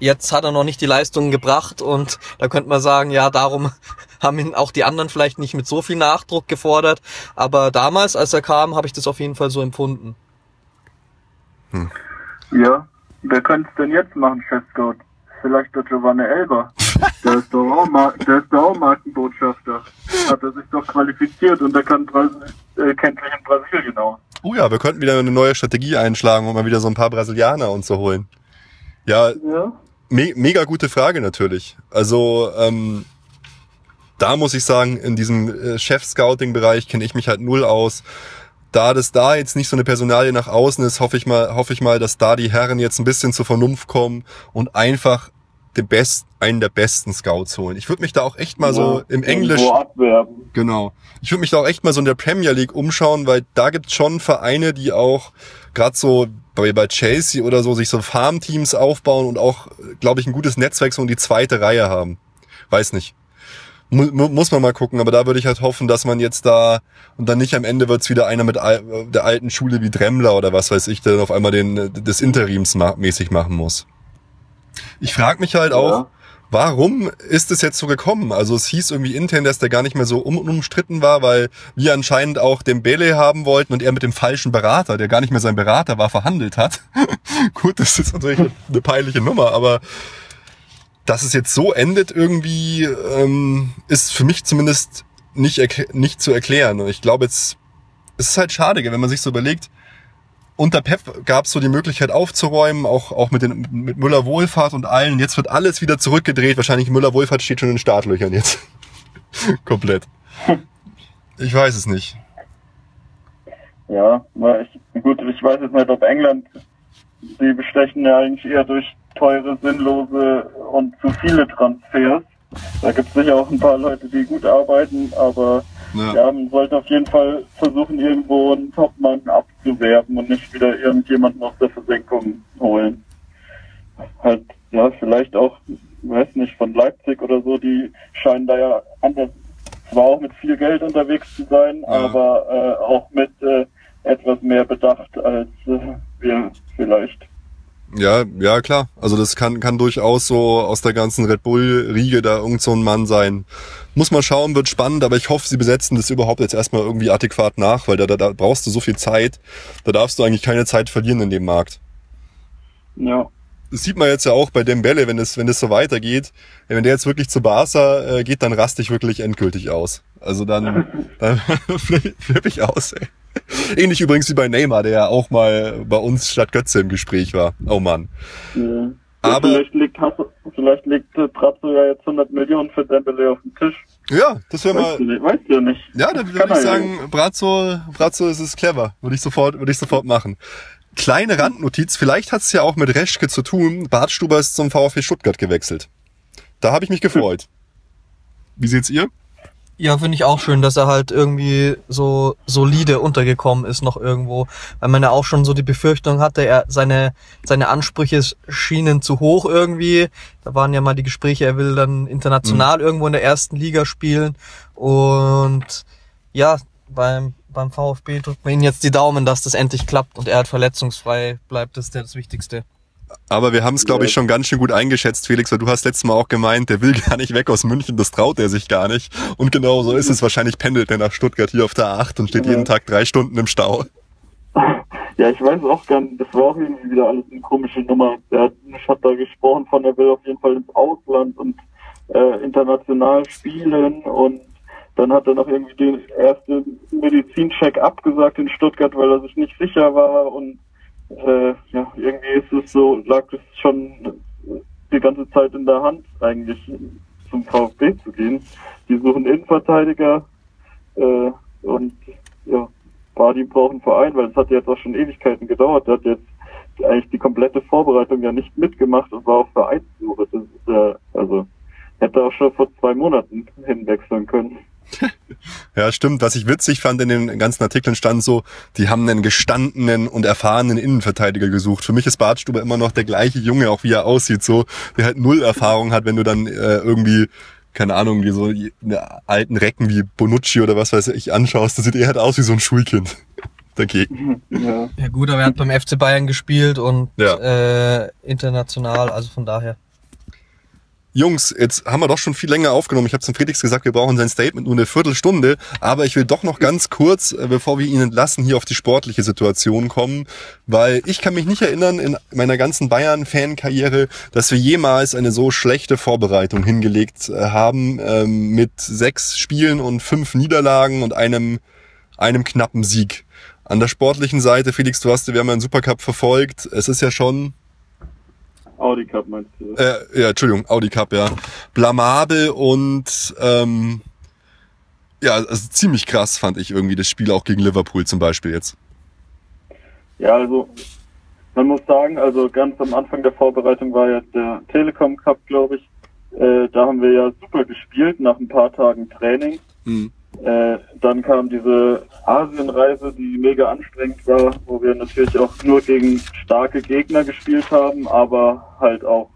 jetzt hat er noch nicht die Leistungen gebracht und da könnte man sagen, ja, darum haben ihn auch die anderen vielleicht nicht mit so viel Nachdruck gefordert. Aber damals, als er kam, habe ich das auf jeden Fall so empfunden. Ja, wer könnte es denn jetzt machen, Chef Scout? Vielleicht der Giovanni Elber. Der ist doch auch, Mar der ist doch auch Markenbotschafter. Hat er sich doch qualifiziert und der kann Bras äh, kennt sich in Brasilien aus. Oh ja, wir könnten wieder eine neue Strategie einschlagen, um mal wieder so ein paar Brasilianer uns zu holen. Ja, Ja. Me mega gute Frage natürlich. Also ähm, da muss ich sagen, in diesem äh, Chef-Scouting-Bereich kenne ich mich halt null aus. Da das da jetzt nicht so eine Personalie nach außen ist, hoffe ich mal, hoffe ich mal, dass da die Herren jetzt ein bisschen zur Vernunft kommen und einfach den best, einen der besten Scouts holen. Ich würde mich da auch echt mal so Ja, im Englisch abwerben. Genau. Ich würde mich da auch echt mal so in der Premier League umschauen, weil da gibt's schon Vereine, die auch gerade so bei, bei Chelsea oder so sich so Farmteams aufbauen und auch, glaube ich, ein gutes Netzwerk so in die zweite Reihe haben. Weiß nicht. Mu mu muss man mal gucken, aber da würde ich halt hoffen, dass man jetzt da und dann nicht am Ende wird's wieder einer mit al der alten Schule wie Dremmler oder was weiß ich, der auf einmal den des Interims ma mäßig machen muss. Ich frage mich halt auch, Ja. Warum ist es jetzt so gekommen? Also es hieß irgendwie intern, dass der gar nicht mehr so um, umstritten war, weil wir anscheinend auch den Bele haben wollten und er mit dem falschen Berater, der gar nicht mehr sein Berater war, verhandelt hat. Gut, das ist natürlich eine peinliche Nummer, aber dass es jetzt so endet irgendwie, ähm, ist für mich zumindest nicht, nicht zu erklären. Und ich glaube jetzt, es ist halt schade, wenn man sich so überlegt, unter Pep gab es so die Möglichkeit aufzuräumen, auch, auch mit, mit Müller Wohlfahrt und allen. Jetzt wird alles wieder zurückgedreht. Wahrscheinlich Müller Wohlfahrt steht schon in den Startlöchern jetzt. Komplett. Ich weiß es nicht. Ja, ich, gut, ich weiß jetzt nicht, ob England, die bestechen ja eigentlich eher durch teure, sinnlose und zu viele Transfers. Da gibt es sicher auch ein paar Leute, die gut arbeiten, aber ja. ja. man sollte auf jeden Fall versuchen, irgendwo einen Topmann abzuwerben und nicht wieder irgendjemanden aus der Versenkung holen. Halt, ja, vielleicht auch, weiß nicht, von Leipzig oder so, die scheinen da ja anders, zwar auch mit viel Geld unterwegs zu sein, ja. aber äh, auch mit äh, etwas mehr Bedacht als äh, wir vielleicht. Ja, ja, klar. Also das kann, kann durchaus so aus der ganzen Red Bull-Riege da irgend so ein Mann sein. Muss mal schauen, wird spannend, aber ich hoffe, sie besetzen das überhaupt jetzt erstmal irgendwie adäquat nach, weil da, da, da brauchst du so viel Zeit. Da darfst du eigentlich keine Zeit verlieren in dem Markt. Ja. Das sieht man jetzt ja auch bei Dembele, wenn es wenn das so weitergeht. Wenn der jetzt wirklich zu Barca äh, geht, dann raste ich wirklich endgültig aus. Also dann, dann flippe flipp ich aus, ey. Ähnlich übrigens wie bei Neymar, der ja auch mal bei uns statt Götze im Gespräch war. Oh Mann. Ja. Aber vielleicht legt, vielleicht legt Brazzo ja jetzt 100 Millionen für Dembele auf den Tisch. Ja, das wäre mal. Du nicht, weißt du ja nicht. Ja, da würde ich sagen, ja. Brazzo, Brazzo ist es clever. Würde ich sofort, würde ich sofort machen. Kleine Randnotiz, vielleicht hat es ja auch mit Reschke zu tun. Bartstuber ist zum VfB Stuttgart gewechselt. Da habe ich mich gefreut. Wie seht's ihr? Ja, finde ich auch schön, dass er halt irgendwie so solide untergekommen ist noch irgendwo, weil man ja auch schon so die Befürchtung hatte, er seine seine Ansprüche schienen zu hoch irgendwie. Da waren ja mal die Gespräche, er will dann international mhm. irgendwo in der ersten Liga spielen und ja, beim beim VfB drückt man ihm jetzt die Daumen, dass das endlich klappt und er hat verletzungsfrei bleibt, das ist das Wichtigste. Aber wir haben es, glaube ich, schon ganz schön gut eingeschätzt, Felix, weil du hast letztes Mal auch gemeint, der will gar nicht weg aus München, das traut er sich gar nicht. Und genau so ist es. Wahrscheinlich pendelt er nach Stuttgart hier auf der A8 und steht ja. jeden Tag drei Stunden im Stau. Ja, ich weiß auch gar nicht, das war auch irgendwie wieder alles eine komische Nummer. Der hat, hat da gesprochen von, er will auf jeden Fall ins Ausland und äh, international spielen und dann hat er noch irgendwie den ersten Medizincheck abgesagt in Stuttgart, weil er sich nicht sicher war und äh, ja, irgendwie ist es so, lag es schon die ganze Zeit in der Hand, eigentlich zum VfB zu gehen. Die suchen Innenverteidiger äh, und ja, Badi braucht einen Verein, weil es hat jetzt auch schon Ewigkeiten gedauert. Der hat jetzt eigentlich die komplette Vorbereitung ja nicht mitgemacht und war auf Vereinssuche. Das ist, äh, also hätte auch schon vor zwei Monaten hinwechseln können. ja, stimmt. Was ich witzig fand in den ganzen Artikeln stand so, die haben einen gestandenen und erfahrenen Innenverteidiger gesucht. Für mich ist Bartstuber immer noch der gleiche Junge, auch wie er aussieht, so, der halt null Erfahrung hat, wenn du dann äh, irgendwie keine Ahnung, die so eine alten Recken wie Bonucci oder was weiß ich anschaust, das sieht eher halt aus wie so ein Schulkind dagegen. Ja. ja gut, aber er hat beim FC Bayern gespielt und ja. äh, international, also von daher. Jungs, jetzt haben wir doch schon viel länger aufgenommen. Ich habe zum Felix gesagt, wir brauchen sein Statement nur eine Viertelstunde. Aber ich will doch noch ganz kurz, äh, bevor wir ihn entlassen, hier auf die sportliche Situation kommen. Weil ich kann mich nicht erinnern in meiner ganzen Bayern-Fan-Karriere, dass wir jemals eine so schlechte Vorbereitung hingelegt äh, haben ähm, mit sechs Spielen und fünf Niederlagen und einem, einem knappen Sieg. An der sportlichen Seite, Felix, du hast, wir haben einen Supercup verfolgt. Es ist ja schon Audi Cup meinst du? Äh, ja, Entschuldigung, Audi Cup, ja. Blamabel und ähm, ja, also ziemlich krass fand ich irgendwie das Spiel auch gegen Liverpool zum Beispiel jetzt. Ja, also man muss sagen, also ganz am Anfang der Vorbereitung war ja der Telekom Cup, glaube ich. Äh, da haben wir ja super gespielt nach ein paar Tagen Training. Mhm. Äh, dann kam diese Asienreise, die mega anstrengend war, wo wir natürlich auch nur gegen starke Gegner gespielt haben, aber halt auch,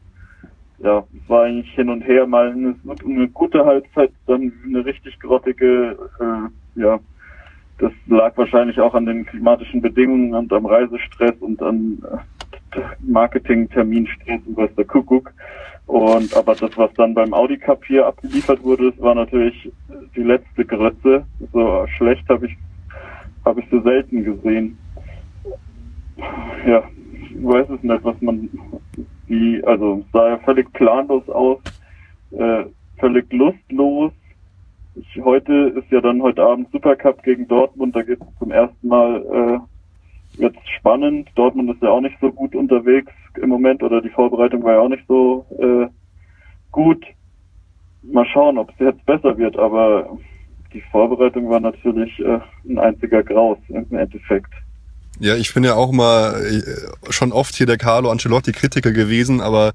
ja, war eigentlich hin und her mal eine, eine gute Halbzeit, dann eine richtig grottige, äh, ja, das lag wahrscheinlich auch an den klimatischen Bedingungen und am Reisestress und an äh, Marketing-Terminstress und was der Kuckuck. Und aber das, was dann beim Audi Cup hier abgeliefert wurde, das war natürlich die letzte Grütze. So schlecht habe ich habe ich so selten gesehen. Ja, ich weiß es nicht, was man wie, also sah ja völlig planlos aus, äh, völlig lustlos. Ich, heute ist ja dann heute Abend Supercup gegen Dortmund, da geht es zum ersten Mal äh, jetzt spannend. Dortmund ist ja auch nicht so gut unterwegs im Moment oder die Vorbereitung war ja auch nicht so äh, gut. Mal schauen, ob es jetzt besser wird, aber die Vorbereitung war natürlich äh, ein einziger Graus im Endeffekt. Ja, ich bin ja auch mal äh, schon oft hier der Carlo Ancelotti Kritiker gewesen, aber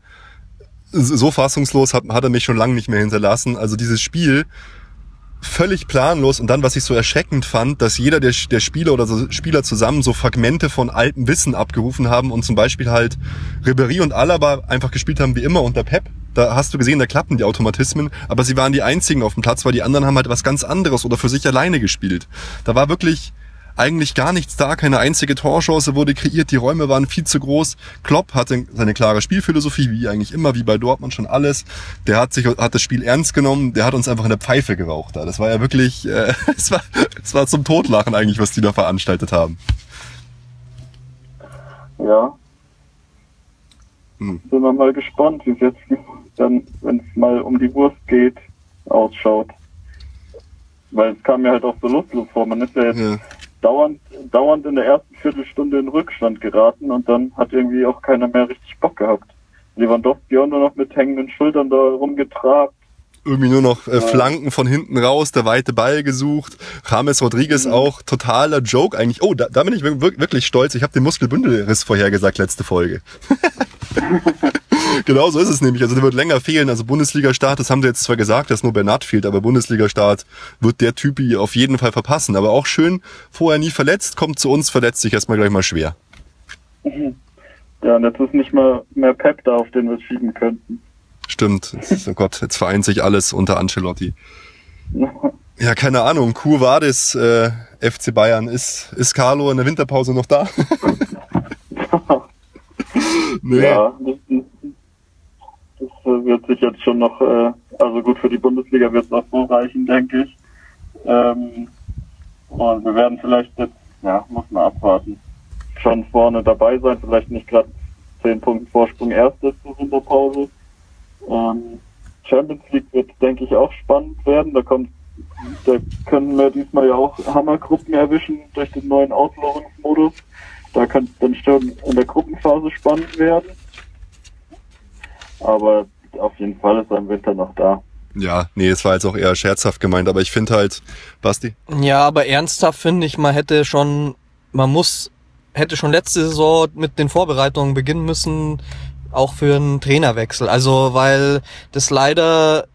so fassungslos hat, hat er mich schon lange nicht mehr hinterlassen. Also dieses Spiel völlig planlos und dann, was ich so erschreckend fand, dass jeder der, der Spieler oder so Spieler zusammen so Fragmente von altem Wissen abgerufen haben und zum Beispiel halt Ribéry und Alaba einfach gespielt haben wie immer unter Pep. Da hast du gesehen, da klappen die Automatismen, aber sie waren die einzigen auf dem Platz, weil die anderen haben halt was ganz anderes oder für sich alleine gespielt. Da war wirklich eigentlich gar nichts da, keine einzige Torchance wurde kreiert, die Räume waren viel zu groß. Klopp hatte seine klare Spielphilosophie, wie eigentlich immer, wie bei Dortmund schon alles. Der hat sich hat das Spiel ernst genommen, der hat uns einfach in der Pfeife geraucht da. Das war ja wirklich, äh, es war, es war zum Totlachen eigentlich, was die da veranstaltet haben. Ja. Hm. Sind wir mal gespannt, wie es jetzt dann, wenn es mal um die Wurst geht, ausschaut. Weil es kam mir halt auch so lustlos vor. Man ist ja jetzt ja dauernd, dauernd in der ersten Viertelstunde in Rückstand geraten und dann hat irgendwie auch keiner mehr richtig Bock gehabt. Lewandowski auch nur noch mit hängenden Schultern da rumgetrabt. Irgendwie nur noch äh, Flanken von hinten raus, der weite Ball gesucht. James Rodriguez mhm. auch totaler Joke eigentlich. Oh, da, da bin ich wirklich stolz. Ich habe den Muskelbündelriss vorhergesagt letzte Folge. genau so ist es nämlich. Also der wird länger fehlen. Also Bundesliga-Start, das haben sie jetzt zwar gesagt, dass nur Bernat fehlt, aber Bundesliga-Start wird der Typi auf jeden Fall verpassen. Aber auch schön, vorher nie verletzt, kommt zu uns, verletzt sich erstmal gleich mal schwer. Ja, und jetzt ist nicht mal mehr Pep da, auf den wir schieben könnten. Stimmt. Oh Gott, jetzt vereint sich alles unter Ancelotti. Ja, keine Ahnung. Kur war das, äh, FC Bayern. Ist, ist Carlo in der Winterpause noch da? nee. Ja, das, das, wird sich jetzt schon noch, äh, also gut für die Bundesliga wird es auch so reichen, denke ich. Ähm, und wir werden vielleicht jetzt, ja, muss man abwarten, schon vorne dabei sein, vielleicht nicht gerade zehn Punkte Vorsprung erstes zur Winterpause. Ähm, Champions League wird, denke ich, auch spannend werden. Da kommt, da können wir diesmal ja auch Hammergruppen erwischen durch den neuen Auslosungsmodus. Da kann es dann schon in der Gruppenphase spannend werden. Aber auf jeden Fall ist er im Winter noch da. Ja, nee, es war jetzt auch eher scherzhaft gemeint, aber ich finde halt, Basti? Ja, aber ernsthaft finde ich, man hätte schon, man muss, hätte schon letzte Saison mit den Vorbereitungen beginnen müssen, auch für einen Trainerwechsel. Also, weil das leider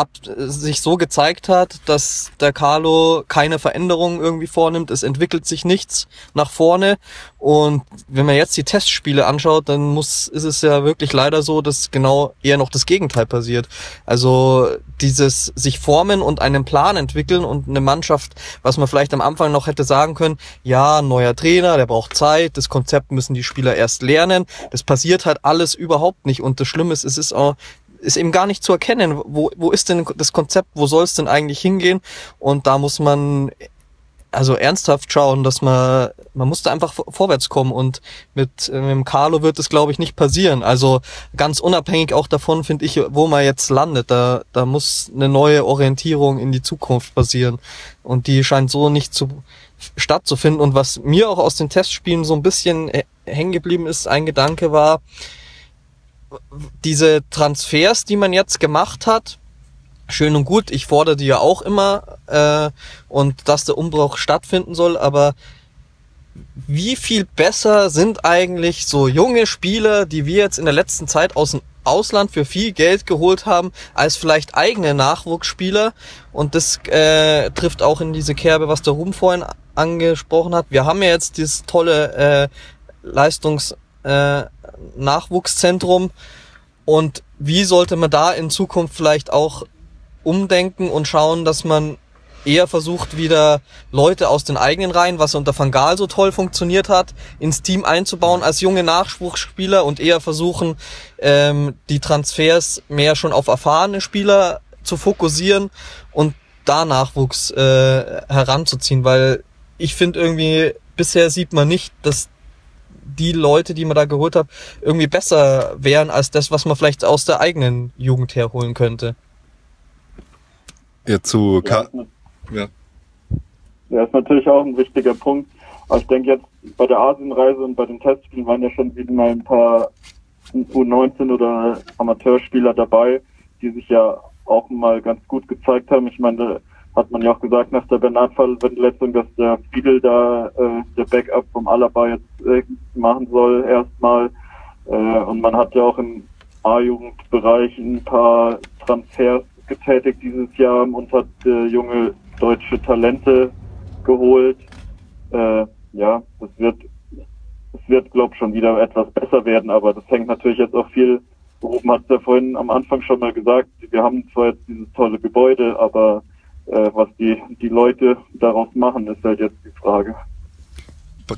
ab, sich so gezeigt hat, dass der Carlo keine Veränderungen irgendwie vornimmt. Es entwickelt sich nichts nach vorne. Und wenn man jetzt die Testspiele anschaut, dann muss, ist es ja wirklich leider so, dass genau eher noch das Gegenteil passiert. Also dieses sich formen und einen Plan entwickeln und eine Mannschaft, was man vielleicht am Anfang noch hätte sagen können, ja, neuer Trainer, der braucht Zeit, das Konzept müssen die Spieler erst lernen. Das passiert halt alles überhaupt nicht. Und das Schlimme ist, es ist auch ist eben gar nicht zu erkennen, wo, wo ist denn das Konzept, wo soll es denn eigentlich hingehen? Und da muss man also ernsthaft schauen, dass man, man musste einfach vorwärts kommen und mit, äh, mit dem Carlo wird es, glaube ich, nicht passieren. Also ganz unabhängig auch davon, finde ich, wo man jetzt landet, da, da muss eine neue Orientierung in die Zukunft passieren. Und die scheint so nicht zu, stattzufinden. Und was mir auch aus den Testspielen so ein bisschen äh, hängen geblieben ist, ein Gedanke war, diese Transfers, die man jetzt gemacht hat, schön und gut, ich fordere die ja auch immer äh, und dass der Umbruch stattfinden soll, aber wie viel besser sind eigentlich so junge Spieler, die wir jetzt in der letzten Zeit aus dem Ausland für viel Geld geholt haben, als vielleicht eigene Nachwuchsspieler. Und das äh, trifft auch in diese Kerbe, was der Ruhm vorhin angesprochen hat. Wir haben ja jetzt dieses tolle äh, Leistungs äh, Nachwuchszentrum. Und wie sollte man da in Zukunft vielleicht auch umdenken und schauen, dass man eher versucht, wieder Leute aus den eigenen Reihen, was unter Van Gaal so toll funktioniert hat, ins Team einzubauen als junge Nachwuchsspieler und eher versuchen, ähm, die Transfers mehr schon auf erfahrene Spieler zu fokussieren und da Nachwuchs äh, heranzuziehen, weil ich finde irgendwie, bisher sieht man nicht, dass die Leute, die man da geholt hat, irgendwie besser wären als das, was man vielleicht aus der eigenen Jugend herholen könnte. Ja, zu Ja, Ka ja. ja, ist natürlich auch ein wichtiger Punkt. Aber ich denke jetzt bei der Asienreise und bei den Testspielen waren ja schon wieder mal ein paar U19 oder Amateurspieler dabei, die sich ja auch mal ganz gut gezeigt haben. Ich meine, da hat man ja auch gesagt nach der Bernat-Verletzung, dass der Fiedel da äh, der Backup vom Alaba jetzt äh, machen soll erstmal. Äh, und man hat ja auch im A-Jugendbereich ein paar Transfers getätigt dieses Jahr und hat äh, junge deutsche Talente geholt. Äh, ja, es wird, es wird, glaube schon wieder etwas besser werden, aber das hängt natürlich jetzt auch viel, Ruben hat es ja vorhin am Anfang schon mal gesagt, wir haben zwar jetzt dieses tolle Gebäude, aber äh, was die, die Leute daraus machen, ist halt jetzt die Frage.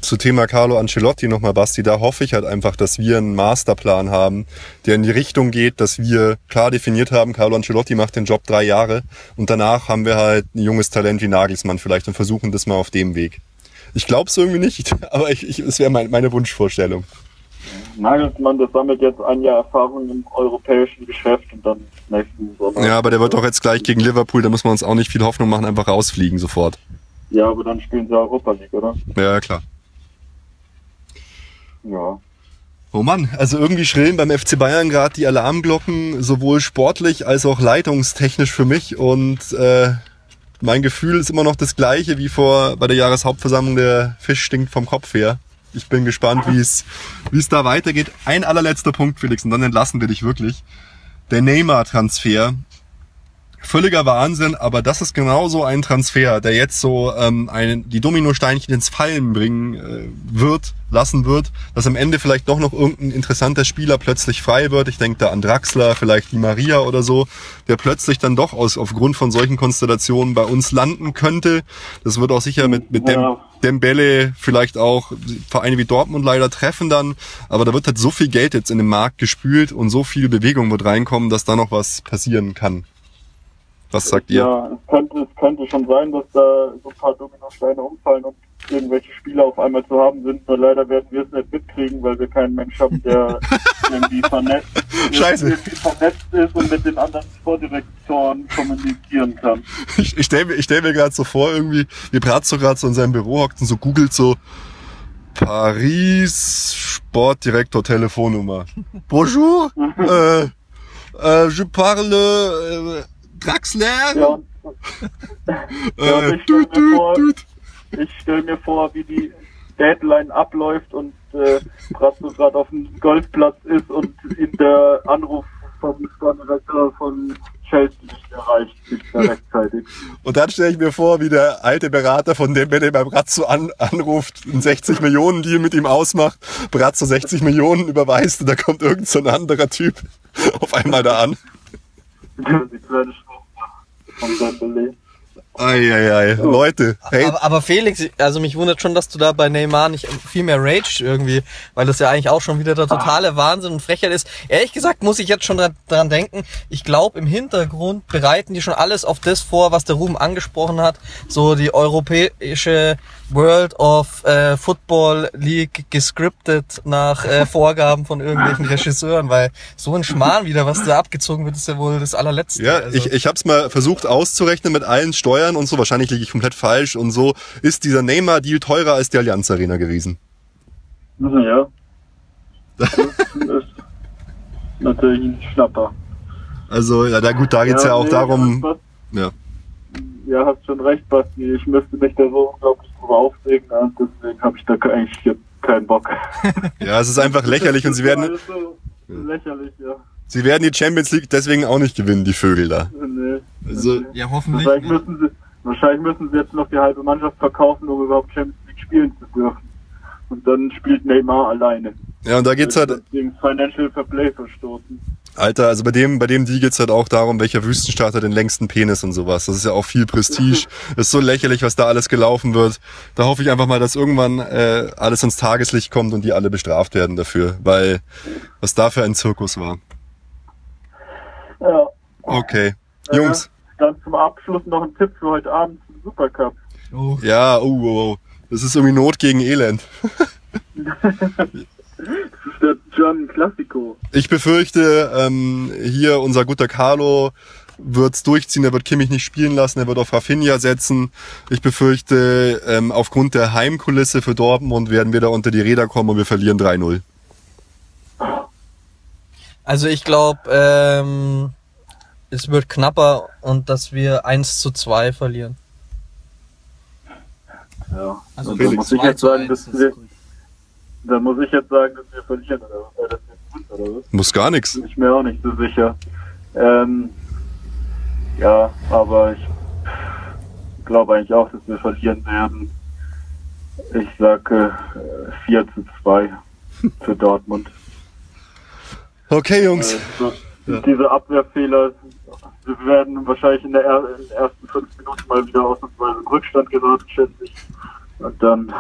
zu Thema Carlo Ancelotti nochmal, Basti, da hoffe ich halt einfach, dass wir einen Masterplan haben, der in die Richtung geht, dass wir klar definiert haben, Carlo Ancelotti macht den Job drei Jahre und danach haben wir halt ein junges Talent wie Nagelsmann vielleicht und versuchen das mal auf dem Weg. Ich glaube es irgendwie nicht, aber ich, ich, es wäre mein, meine Wunschvorstellung. Nagelsmann, das sammelt jetzt ein Jahr Erfahrung im europäischen Geschäft und dann nächsten Sommer. Ja, aber der wird doch jetzt gleich gegen Liverpool, da muss man uns auch nicht viel Hoffnung machen, einfach rausfliegen sofort. Ja, aber dann spielen sie Europa League, oder? Ja, klar. Ja. Oh Mann, also irgendwie schrillen beim FC Bayern gerade die Alarmglocken, sowohl sportlich als auch leitungstechnisch für mich. Und äh, mein Gefühl ist immer noch das gleiche wie vor bei der Jahreshauptversammlung. Der Fisch stinkt vom Kopf her. Ich bin gespannt, wie es wie es da weitergeht. Ein allerletzter Punkt, Felix, und dann entlassen wir dich wirklich. Der Neymar-Transfer. Völliger Wahnsinn, aber das ist genauso ein Transfer, der jetzt so ähm, einen, die Dominosteinchen ins Fallen bringen äh, wird, lassen wird, dass am Ende vielleicht doch noch irgendein interessanter Spieler plötzlich frei wird. Ich denke da an Draxler, vielleicht die Maria oder so, der plötzlich dann doch aus, aufgrund von solchen Konstellationen bei uns landen könnte. Das wird auch sicher mit, mit Dem, Ja. Dembele vielleicht auch Vereine wie Dortmund leider treffen dann. Aber da wird halt so viel Geld jetzt in den Markt gespült und so viel Bewegung wird reinkommen, dass da noch was passieren kann. Was sagt ihr? Ja, es könnte, es könnte schon sein, dass da so ein paar Dominosteine umfallen und irgendwelche Spieler auf einmal zu haben sind. Nur leider werden wir es nicht mitkriegen, weil wir keinen Mensch haben, der irgendwie vernetzt, Scheiße. irgendwie vernetzt ist und mit den anderen Sportdirektoren kommunizieren kann. Ich, ich stelle mir, stell mir gerade so vor, irgendwie, wie Bratzo gerade so in seinem Büro hockt und so googelt so Paris Sportdirektor Telefonnummer. Bonjour, äh, äh, je parle äh, Draxler. Ja, und, ja, äh, ich stelle mir, vor- ich stell mir vor, wie die Deadline abläuft und äh, Brazzo gerade auf dem Golfplatz ist und ihn der Anruf vom Sportdirektor von Chelsea nicht erreicht, nicht mehr rechtzeitig. Und dann stelle ich mir vor, wie der alte Berater von Dembele bei Brazzo an, anruft, einen 60 Millionen Deal mit ihm ausmacht, Brazzo 60 Millionen überweist und da kommt irgend so ein anderer Typ auf einmal da an. Die kleine Schwester von Eieiei, Leute, hey, Aber, aber Felix, also mich wundert schon, dass du da bei Neymar nicht viel mehr rage irgendwie, weil das ja eigentlich auch schon wieder der totale Wahnsinn und Frechheit ist. Ehrlich gesagt muss ich jetzt schon dran, dran denken, ich glaube im Hintergrund bereiten die schon alles auf das vor, was der Ruben angesprochen hat, so die europäische World of äh, Football League gescriptet nach äh, Vorgaben von irgendwelchen Regisseuren, weil so ein Schmarrn wieder, was da abgezogen wird, ist ja wohl das allerletzte. Ja, also. ich, ich habe es mal versucht auszurechnen mit allen Steuern und so. Wahrscheinlich liege ich komplett falsch. Und so ist dieser Neymar-Deal teurer als die Allianz Arena gewesen. Ja. Das ist natürlich ein Schnapper. Also, ja, da, gut, da geht's ja, auch nee, darum. Ja. Ja, hast schon recht, Basti. Ich müsste mich da so unglaublich drüber aufregen und deswegen habe ich da eigentlich keinen Bock. ja, es ist einfach lächerlich und sie werden, so lächerlich, ja. Sie werden die Champions League deswegen auch nicht gewinnen, die Vögel da. Nee. Also, nee. ja, hoffentlich. Wahrscheinlich müssen, sie, wahrscheinlich müssen sie jetzt noch die halbe Mannschaft verkaufen, um überhaupt Champions League spielen zu dürfen. Und dann spielt Neymar alleine. Ja, und da geht's halt, Gegen Financial Fair Play verstoßen. Alter, also bei dem, bei dem Deal geht's halt auch darum, welcher Wüstenstaat hat den längsten Penis und sowas. Das ist ja auch viel Prestige. Das ist so lächerlich, was da alles gelaufen wird. Da hoffe ich einfach mal, dass irgendwann äh, alles ins Tageslicht kommt und die alle bestraft werden dafür, weil was da für ein Zirkus war. Ja. Okay. Jungs, Äh, dann zum Abschluss noch ein Tipp für heute Abend zum Supercup. Oh. ja, oh, oh, oh. Das ist irgendwie Not gegen Elend. das ist der German Classico. Ich befürchte, ähm, hier unser guter Carlo wird's durchziehen, er wird Kimmich nicht spielen lassen, er wird auf Rafinha setzen. Ich befürchte, ähm, aufgrund der Heimkulisse für Dortmund werden wir da unter die Räder kommen und wir verlieren 3-0. Also ich glaube, ähm, es wird knapper und dass wir 1 zu 2 verlieren. Ja. Also Und Felix. muss ich jetzt sagen, dass wir, dann muss ich jetzt sagen, dass wir verlieren oder, was? Dass wir gewinnen, oder was? Muss gar nichts. Bin ich mir auch nicht so sicher. Ähm, ja, aber ich glaube eigentlich auch, dass wir verlieren werden. Ich sage äh, 4 zu 2 für Dortmund. Okay, Jungs. Äh, so, Diese Abwehrfehler, wir werden wahrscheinlich in, der er in den ersten fünf Minuten mal wieder ausnahmsweise in Rückstand geraten, schätze ich. Und dann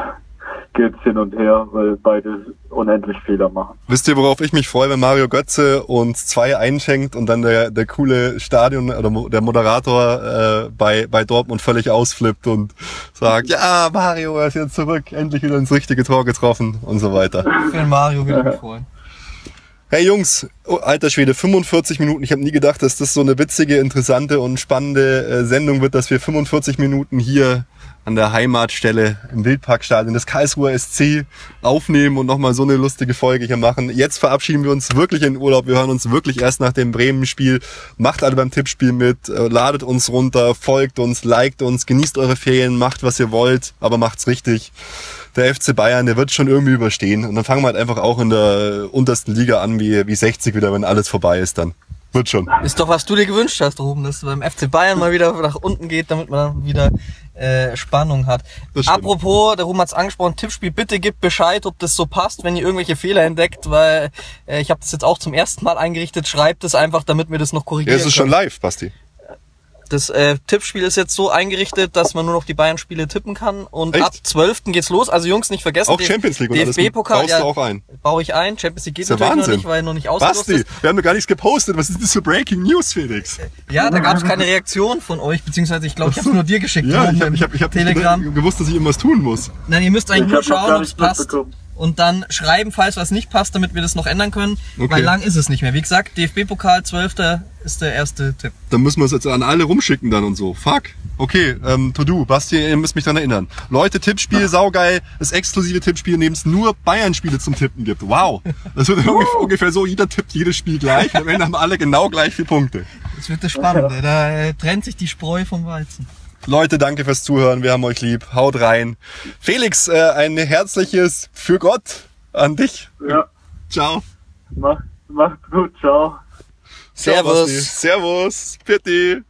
geht's hin und her, weil beide unendlich Fehler machen. Wisst ihr, worauf ich mich freue, wenn Mario Götze uns zwei einschenkt und dann der, der coole Stadion oder mo- der Moderator äh, bei, bei Dortmund völlig ausflippt und sagt, ja, Mario er ist jetzt zurück, endlich wieder ins richtige Tor getroffen und so weiter. Für Mario würde ich mich freuen. Hey Jungs, oh, alter Schwede, 45 Minuten. Ich habe nie gedacht, dass das so eine witzige, interessante und spannende äh, Sendung wird, dass wir 45 Minuten hier an der Heimatstelle im Wildparkstadion des Karlsruher SC aufnehmen und nochmal so eine lustige Folge hier machen. Jetzt verabschieden wir uns wirklich in Urlaub. Wir hören uns wirklich erst nach dem Bremen-Spiel. Macht alle beim Tippspiel mit, äh, ladet uns runter, folgt uns, liked uns, genießt eure Ferien, macht was ihr wollt, aber macht's richtig. Der FC Bayern, der wird schon irgendwie überstehen. Und dann fangen wir halt einfach auch in der untersten Liga an, wie, wie 60 wieder, wenn alles vorbei ist dann. Wird schon. Ist doch, was du dir gewünscht hast, Ruben, dass beim FC Bayern mal wieder nach unten geht, damit man dann wieder äh, Spannung hat. Apropos, der Ruben hat's angesprochen, Tippspiel, bitte gebt Bescheid, ob das so passt, wenn ihr irgendwelche Fehler entdeckt, weil äh, ich habe das jetzt auch zum ersten Mal eingerichtet. Schreibt es einfach, damit wir das noch Ja, korrigieren es ist schon können. live, Basti. Das äh, Tippspiel ist jetzt so eingerichtet, dass man nur noch die Bayern-Spiele tippen kann. Und Echt? ab 12. geht's los. Also Jungs, nicht vergessen. Auch Champions League und alles DFB-Pokal, baust du auch ein. baue ich ein. Champions League geht ja natürlich noch nicht, weil noch nicht ausgelost Basti, ist. wir haben doch gar nichts gepostet. Was ist das für Breaking News, Felix? Ja, da gab's keine Reaktion von euch, beziehungsweise ich glaube, ich habe nur dir geschickt. Ja, ich habe ich hab, ich hab Telegram. gewusst, dass ich irgendwas tun muss. Nein, ihr müsst eigentlich Ich nur noch schauen, ob es passt. mitbekommen. Und dann schreiben, falls was nicht passt, damit wir das noch ändern können. Okay. Weil lang ist es nicht mehr. Wie gesagt, DFB-Pokal 12. ist der erste Tipp. Dann müssen wir es jetzt an alle rumschicken dann und so. Fuck. Okay, ähm, to do. Basti, ihr müsst mich dran erinnern. Leute, Tippspiel, saugeil. Das exklusive Tippspiel, in dem es nur Bayern-Spiele zum Tippen gibt. Wow. Das wird ungefähr, ungefähr so, jeder tippt jedes Spiel gleich. Und am Ende haben alle genau gleich viele Punkte. Das wird das Spannende. Da äh, trennt sich die Spreu vom Weizen. Leute, danke fürs Zuhören. Wir haben euch lieb. Haut rein. Felix, äh, ein herzliches Für Gott an dich. Ja, Ciao. macht, macht's gut, ciao. Servus. Basti. Servus. Pitti.